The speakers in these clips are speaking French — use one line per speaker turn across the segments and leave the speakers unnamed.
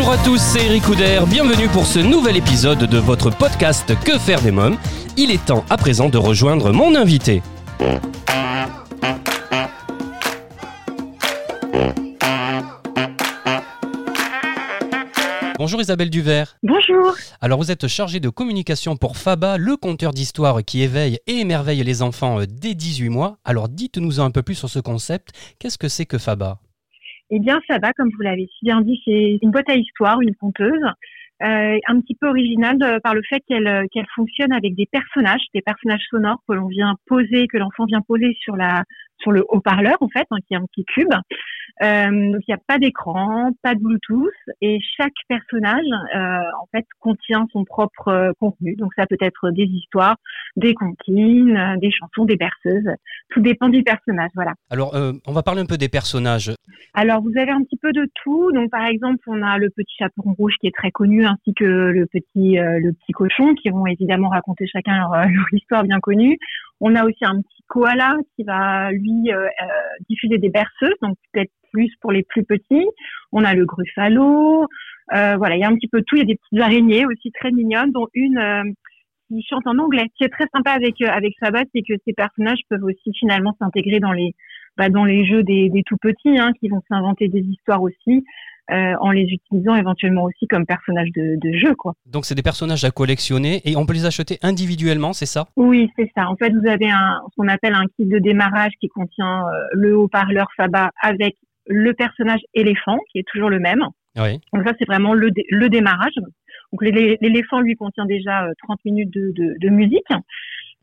Bonjour à tous, c'est Eric Couder. Bienvenue pour ce nouvel épisode de votre podcast Que faire des mômes. Il est temps à présent de rejoindre mon invité. Bonjour Isabelle Duvert.
Bonjour.
Alors vous êtes chargée de communication pour FABA, le conteur d'histoire qui éveille et émerveille les enfants dès 18 mois. Alors dites-nous un peu plus sur ce concept. Qu'est-ce que c'est que FABA?
Eh bien, FABA, comme vous l'avez si bien dit, c'est une boîte à histoire, une conteuse, euh, un petit peu originale euh, par le fait qu'elle euh, qu'elle fonctionne avec des personnages, des personnages sonores que l'on vient poser, que l'enfant vient poser sur la sur le haut-parleur en fait, hein, qui est un petit cube. Euh, donc il n'y a pas d'écran, pas de Bluetooth, et chaque personnage euh, en fait contient son propre euh, contenu. Donc ça peut être des histoires, des comptines, euh, des chansons, des berceuses. Tout dépend du personnage, voilà.
Alors euh, on va parler un peu des personnages.
Alors vous avez un petit peu de tout. Donc par exemple, on a le petit chaperon rouge qui est très connu, ainsi que le petit euh, le petit cochon, qui vont évidemment raconter chacun leur, leur histoire bien connue. On a aussi un petit koala qui va lui euh, euh, diffuser des berceuses, donc peut-être plus pour les plus petits. On a le gruffalo. Euh, voilà, il y a un petit peu tout. Il y a des petites araignées aussi très mignonnes, dont une qui chante en anglais. Ce qui est très sympa avec avec Sabat, c'est que ces personnages peuvent aussi finalement s'intégrer dans les bah, dans les jeux des, des tout petits, hein, qui vont s'inventer des histoires aussi. Euh, en les utilisant éventuellement aussi comme personnages de, de jeu, quoi.
Donc c'est des personnages à collectionner et on peut les acheter individuellement, c'est ça?
Oui, c'est ça. En fait, vous avez un, ce qu'on appelle un kit de démarrage qui contient euh, le haut-parleur Faba avec le personnage éléphant, qui est toujours le même.
Oui.
Donc ça, c'est vraiment le, dé- le démarrage. Donc l'élé- l'éléphant, lui, contient déjà euh, 30 minutes de, de, de musique.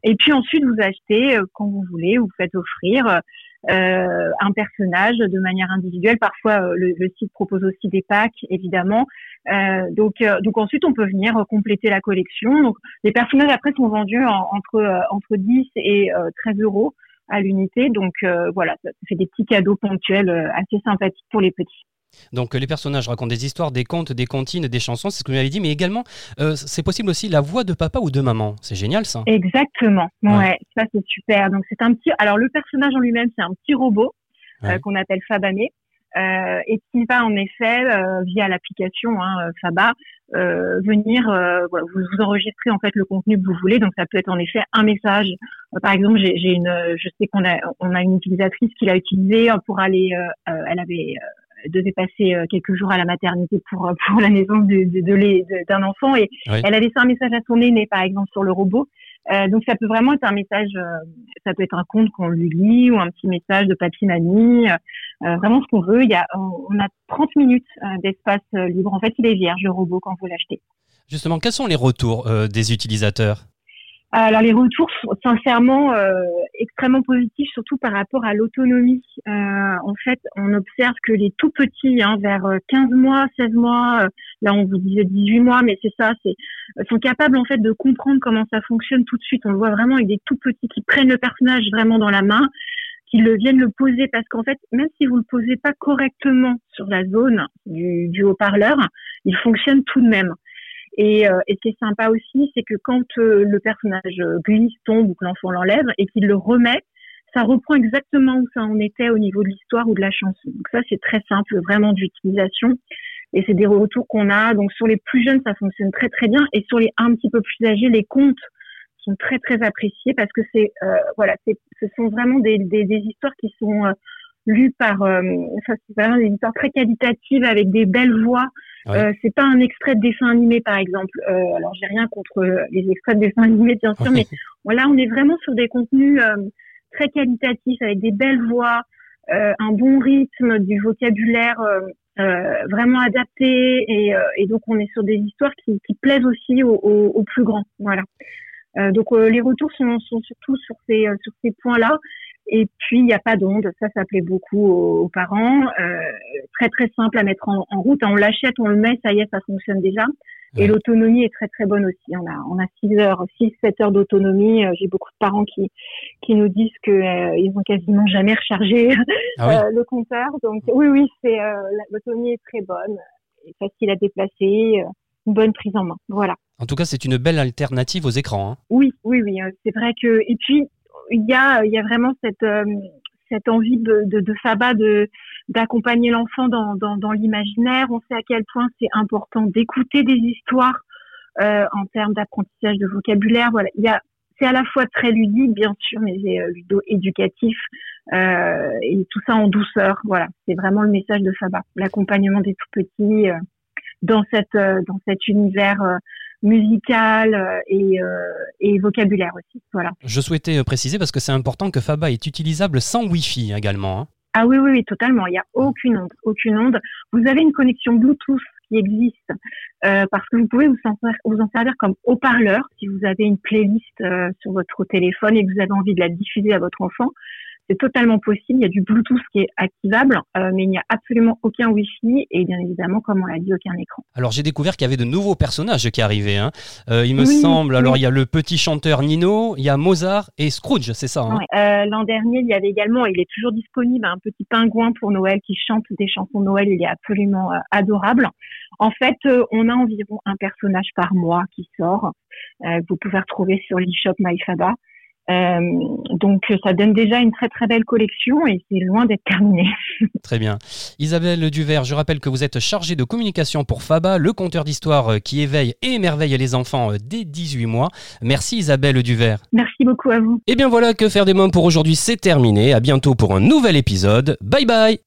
Et puis ensuite, vous achetez euh, quand vous voulez, vous faites offrir euh, un personnage de manière individuelle. Parfois, euh, le, le site propose aussi des packs, évidemment. Euh, donc, euh, donc ensuite, on peut venir euh, compléter la collection. Donc, les personnages après sont vendus en- entre entre 10 et euh, 13 euros à l'unité. Donc voilà, ça fait des petits cadeaux ponctuels assez sympathiques pour les petits.
Donc euh, les personnages racontent des histoires, des contes, des comptines, des chansons, c'est ce que vous m'avez dit, mais également euh, c'est possible aussi la voix de papa ou de maman. C'est génial ça.
Exactement. Ouais,
Ouais.
ça c'est super. Donc c'est un petit. Alors le personnage en lui-même, c'est un petit robot euh, qu'on appelle Fabané. Euh, et qui va en effet via l'application hein, Faba venir vous, vous enregistrer en fait le contenu que vous voulez donc ça peut être en effet un message par exemple j'ai une je sais qu'on a on a une utilisatrice qui l'a utilisé pour aller elle avait devait passer euh, quelques jours à la maternité pour euh, pour la naissance de de- de d'un enfant et
Oui.
elle a laissé un message à son aîné par exemple sur le robot euh, donc ça peut vraiment être un message, euh, ça peut être un conte qu'on lui lit ou un petit message de papy mamie, euh, vraiment ce qu'on veut. Il y a, on, a 30 minutes d'espace libre. En fait, il est vierge le robot quand vous l'achetez.
Justement, quels sont les retours des utilisateurs?
Alors les retours sont sincèrement euh, extrêmement positifs, surtout par rapport à l'autonomie. Euh, en fait, on observe que les tout petits, hein, vers euh, 15 mois, 16 mois, euh, là on vous disait 18 mois, mais c'est ça, c'est euh, sont capables en fait de comprendre comment ça fonctionne tout de suite. On le voit vraiment avec des tout petits qui prennent le personnage vraiment dans la main, qui le viennent le poser parce qu'en fait, même si vous le posez pas correctement sur la zone du, du haut-parleur, il fonctionne tout de même. Et, euh, et ce qui est sympa aussi, c'est que quand euh, le personnage euh, glisse, tombe ou que l'enfant l'enlève et qu'il le remet, ça reprend exactement où ça en était au niveau de l'histoire ou de la chanson. Donc ça, c'est très simple, vraiment d'utilisation. Et c'est des retours qu'on a. Donc sur les plus jeunes, ça fonctionne très très bien. Et sur les un petit peu plus âgés, les contes sont très très appréciés parce que c'est euh, voilà, ce sont vraiment des, des, des histoires qui sont lues par, euh, ça, c'est vraiment des histoires très qualitatives avec des belles voix.
Ouais.
Euh, c'est pas un extrait de dessin animé par exemple. Euh, alors j'ai rien contre euh, les extraits de dessin animé bien sûr, mais voilà, on est vraiment sur des contenus euh, très qualitatifs avec des belles voix, euh, un bon rythme, du vocabulaire vraiment adapté et, euh, et donc on est sur des histoires qui, qui plaisent aussi aux, aux, aux plus grands. Voilà. Euh, donc euh, les retours sont, sont surtout sur ces euh, sur ces points-là. Et puis il n'y a pas d'onde, ça ça plaît beaucoup aux, aux parents. Euh, très très simple à mettre en, en route. On l'achète, on le met, ça y est, ça fonctionne déjà. Et l'autonomie est très très bonne aussi. On a on a 6 heures, 6 7 heures d'autonomie. Euh, J'ai beaucoup de parents qui qui nous disent que ils ont quasiment jamais rechargé
Ah
le compteur. Donc oui, oui, c'est l'autonomie est très bonne, facile à déplacer, une bonne prise en main. Voilà.
En tout cas, c'est une belle alternative aux écrans. Hein.
Oui, oui, oui. C'est vrai que et puis il y a y a vraiment cette cette envie de, de, de Faba d'accompagner l'enfant dans, dans, l'imaginaire. On sait à quel point c'est important d'écouter des histoires euh, en termes d'apprentissage de vocabulaire. Voilà, il y a c'est à la fois très ludique, bien sûr, mais c'est euh, ludo-éducatif euh, et tout ça en douceur. Voilà, c'est vraiment le message de Faba, l'accompagnement des tout petits euh, dans cette euh, dans cet univers euh, musical et, et, vocabulaire aussi. Voilà.
Je souhaitais préciser parce que c'est important que Faba est utilisable sans Wi-Fi également. Hein.
Ah oui, oui, oui, totalement. Il n'y a aucune onde, aucune onde. Vous avez une connexion Bluetooth qui existe euh, parce que vous pouvez vous en, vous en servir comme haut-parleur si vous avez une playlist euh, sur votre téléphone et que vous avez envie de la diffuser à votre enfant c'est totalement possible. Il y a du Bluetooth qui est activable, euh, mais il n'y a absolument aucun Wi-Fi et bien évidemment, comme on l'a dit, aucun écran.
Alors j'ai découvert qu'il y avait de nouveaux personnages qui arrivaient. Hein. Euh, il me semble. Alors il y a le petit chanteur Nino, il y a Mozart et Scrooge, c'est ça hein
euh, L'an dernier, il y avait également, il est toujours disponible, un petit pingouin pour Noël qui chante des chansons de Noël. Il est absolument adorable. En fait, on a environ un personnage par mois qui sort. vous pouvez retrouver sur l'eShop MyFaba. Euh, donc ça donne déjà une très très belle collection et c'est loin d'être terminé.
Très bien. Isabelle Duvert, je rappelle que vous êtes chargée de communication pour FABA, le compteur d'histoire qui éveille et émerveille les enfants dès 18 mois. Merci Isabelle Duvert.
Merci beaucoup à vous.
Et bien voilà que faire des mômes pour aujourd'hui c'est terminé. À bientôt pour un nouvel épisode. Bye bye.